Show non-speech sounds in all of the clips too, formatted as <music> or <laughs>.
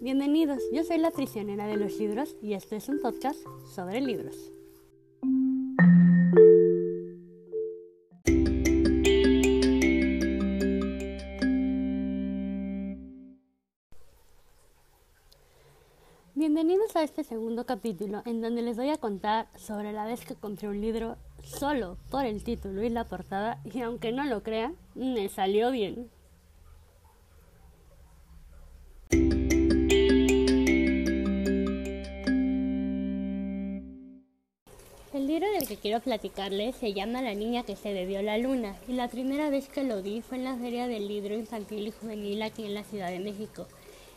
Bienvenidos, yo soy la prisionera de los libros y este es un podcast sobre libros. Bienvenidos a este segundo capítulo en donde les voy a contar sobre la vez que compré un libro solo por el título y la portada y aunque no lo crean, me salió bien. El libro del que quiero platicarles se llama La niña que se bebió la luna y la primera vez que lo vi fue en la Feria del Libro Infantil y Juvenil aquí en la Ciudad de México.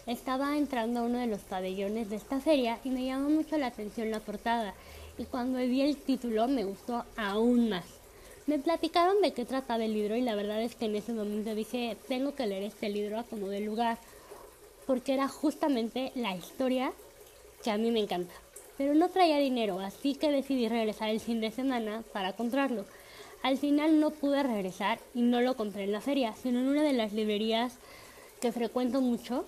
Estaba entrando a uno de los pabellones de esta feria y me llamó mucho la atención la portada y cuando vi el título me gustó aún más. Me platicaron de qué trataba el libro y la verdad es que en ese momento dije tengo que leer este libro a como de lugar porque era justamente la historia que a mí me encanta pero no traía dinero, así que decidí regresar el fin de semana para comprarlo. Al final no pude regresar y no lo compré en la feria, sino en una de las librerías que frecuento mucho.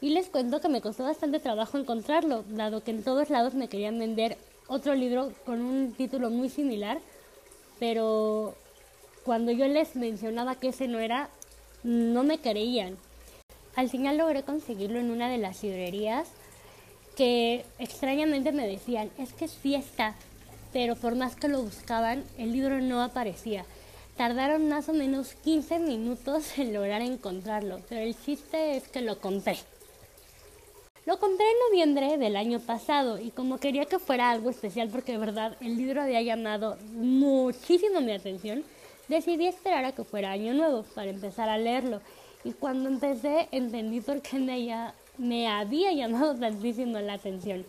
Y les cuento que me costó bastante trabajo encontrarlo, dado que en todos lados me querían vender otro libro con un título muy similar, pero cuando yo les mencionaba que ese no era, no me creían. Al final logré conseguirlo en una de las librerías que extrañamente me decían, es que sí está, pero por más que lo buscaban, el libro no aparecía. Tardaron más o menos 15 minutos en lograr encontrarlo, pero el chiste es que lo compré. Lo compré en noviembre del año pasado y como quería que fuera algo especial porque de verdad el libro había llamado muchísimo mi atención, decidí esperar a que fuera año nuevo para empezar a leerlo. Y cuando empecé entendí por qué me, me había llamado tantísimo la atención.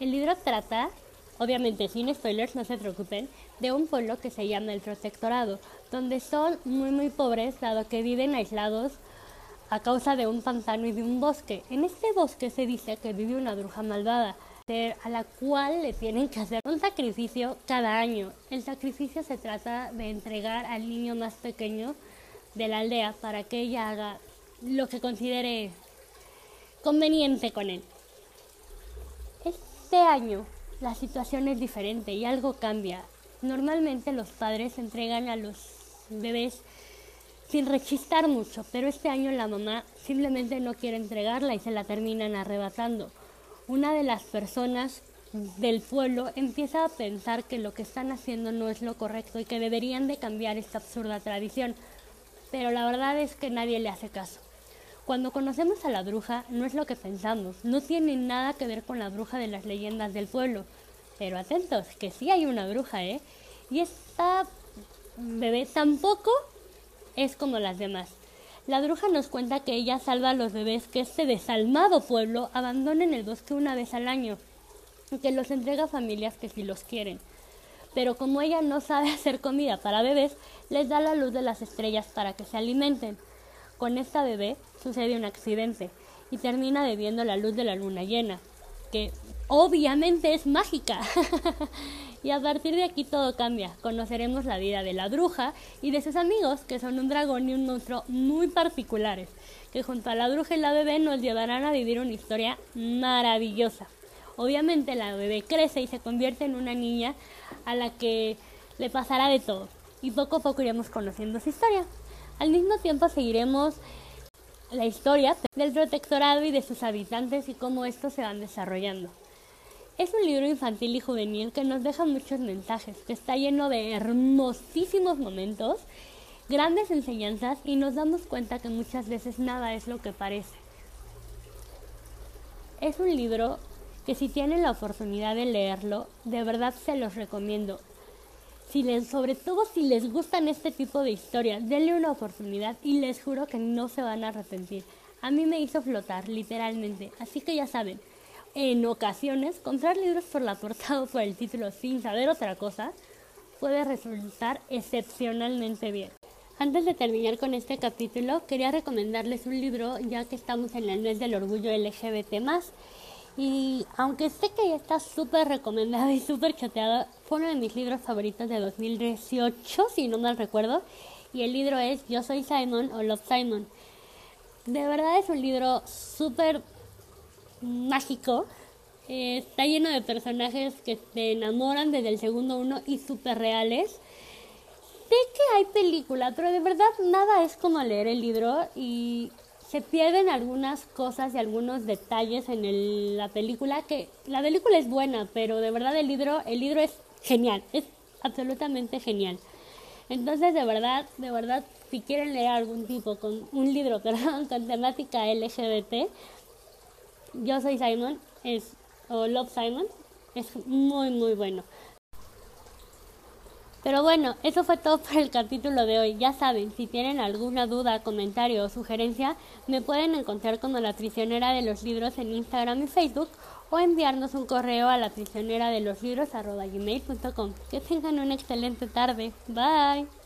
El libro trata, obviamente sin spoilers, no se preocupen, de un pueblo que se llama el Protectorado, donde son muy muy pobres dado que viven aislados a causa de un pantano y de un bosque. En este bosque se dice que vive una bruja malvada, a la cual le tienen que hacer un sacrificio cada año. El sacrificio se trata de entregar al niño más pequeño de la aldea para que ella haga lo que considere conveniente con él. Este año la situación es diferente y algo cambia. Normalmente los padres entregan a los bebés sin rechistar mucho, pero este año la mamá simplemente no quiere entregarla y se la terminan arrebatando. Una de las personas del pueblo empieza a pensar que lo que están haciendo no es lo correcto y que deberían de cambiar esta absurda tradición pero la verdad es que nadie le hace caso. Cuando conocemos a la bruja no es lo que pensamos, no tiene nada que ver con la bruja de las leyendas del pueblo. Pero atentos, que sí hay una bruja, ¿eh? Y esta bebé tampoco es como las demás. La bruja nos cuenta que ella salva a los bebés que este desalmado pueblo abandona en el bosque una vez al año y que los entrega a familias que sí los quieren pero como ella no sabe <laughs> hacer comida para bebés, les da la luz de las estrellas para que se alimenten. Con esta bebé sucede un accidente y termina bebiendo la luz de la luna llena, que obviamente es mágica. <laughs> y a partir de aquí todo cambia. Conoceremos la vida de la bruja y de sus amigos, que son un dragón y un monstruo muy particulares, que junto a la bruja y la bebé nos llevarán a vivir una historia maravillosa. Obviamente la bebé crece y se convierte en una niña a la que le pasará de todo. Y poco a poco iremos conociendo su historia. Al mismo tiempo seguiremos la historia del protectorado y de sus habitantes y cómo estos se van desarrollando. Es un libro infantil y juvenil que nos deja muchos mensajes, que está lleno de hermosísimos momentos, grandes enseñanzas y nos damos cuenta que muchas veces nada es lo que parece. Es un libro que si tienen la oportunidad de leerlo, de verdad se los recomiendo. Si les, sobre todo si les gustan este tipo de historias, denle una oportunidad y les juro que no se van a arrepentir. A mí me hizo flotar, literalmente. Así que ya saben, en ocasiones comprar libros por la portada <laughs> o por el título sin saber otra cosa puede resultar excepcionalmente bien. Antes de terminar con este capítulo, quería recomendarles un libro ya que estamos en el mes del orgullo LGBT y aunque sé que ya está súper recomendado y súper chateado, fue uno de mis libros favoritos de 2018, si no mal recuerdo. Y el libro es Yo soy Simon o Love Simon. De verdad es un libro súper mágico. Eh, está lleno de personajes que te enamoran desde el segundo uno y súper reales. Sé que hay película, pero de verdad nada es como leer el libro y se pierden algunas cosas y algunos detalles en la película que la película es buena, pero de verdad el libro el libro es genial, es absolutamente genial. Entonces, de verdad, de verdad, si quieren leer algún tipo con un libro <laughs> perdón, con temática LGBT, yo soy Simon, es o Love Simon, es muy muy bueno. Pero bueno, eso fue todo por el capítulo de hoy. Ya saben, si tienen alguna duda, comentario o sugerencia, me pueden encontrar como la prisionera de los libros en Instagram y Facebook o enviarnos un correo a la prisionera de los libros Que tengan una excelente tarde. Bye.